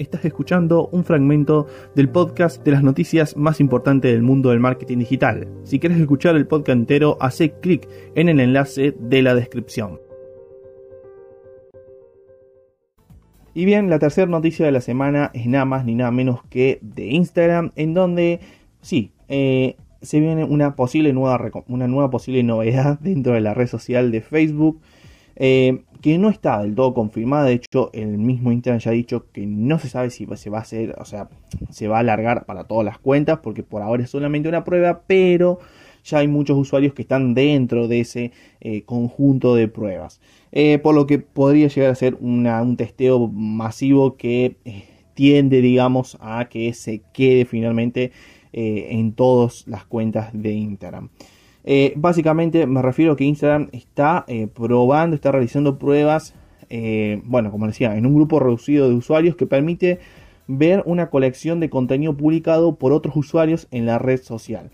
Estás escuchando un fragmento del podcast de las noticias más importantes del mundo del marketing digital. Si quieres escuchar el podcast entero, hace clic en el enlace de la descripción. Y bien, la tercera noticia de la semana es nada más ni nada menos que de Instagram, en donde sí, eh, se viene una posible nueva, una nueva posible novedad dentro de la red social de Facebook. Eh, que no está del todo confirmada. De hecho, el mismo Instagram ya ha dicho que no se sabe si se va a hacer, o sea, se va a alargar para todas las cuentas, porque por ahora es solamente una prueba, pero ya hay muchos usuarios que están dentro de ese eh, conjunto de pruebas. Eh, por lo que podría llegar a ser un testeo masivo que tiende, digamos, a que se quede finalmente en todas las cuentas de Instagram. Eh, básicamente me refiero a que Instagram está eh, probando, está realizando pruebas, eh, bueno, como decía, en un grupo reducido de usuarios que permite ver una colección de contenido publicado por otros usuarios en la red social,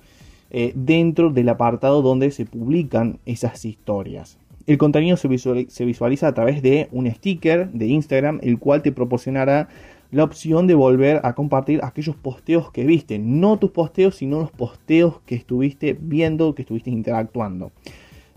dentro del apartado donde se publican esas historias. El contenido se visualiza a través de un sticker de Instagram, el cual te proporcionará la opción de volver a compartir aquellos posteos que viste. No tus posteos, sino los posteos que estuviste viendo, que estuviste interactuando.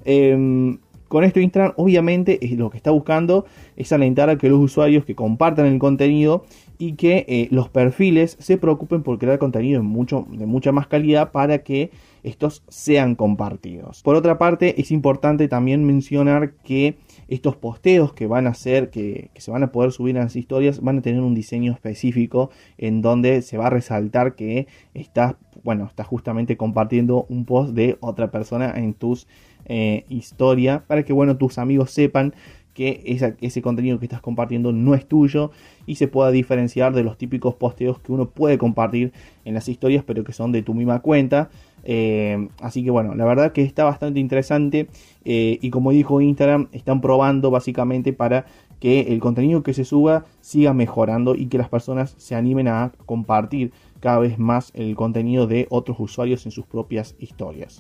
Em, con esto Instagram obviamente lo que está buscando es alentar a que los usuarios que compartan el contenido y que eh, los perfiles se preocupen por crear contenido mucho, de mucha más calidad para que estos sean compartidos. Por otra parte, es importante también mencionar que estos posteos que van a ser, que, se van a poder subir en las historias, van a tener un diseño específico en donde se va a resaltar que estás, bueno, estás justamente compartiendo un post de otra persona en tus eh, historias para que, bueno, tus amigos sepan que ese contenido que estás compartiendo no es tuyo y se pueda diferenciar de los típicos posteos que uno puede compartir en las historias pero que son de tu misma cuenta. Eh, así que bueno, la verdad que está bastante interesante eh, y como dijo Instagram, están probando básicamente para que el contenido que se suba siga mejorando y que las personas se animen a compartir cada vez más el contenido de otros usuarios en sus propias historias.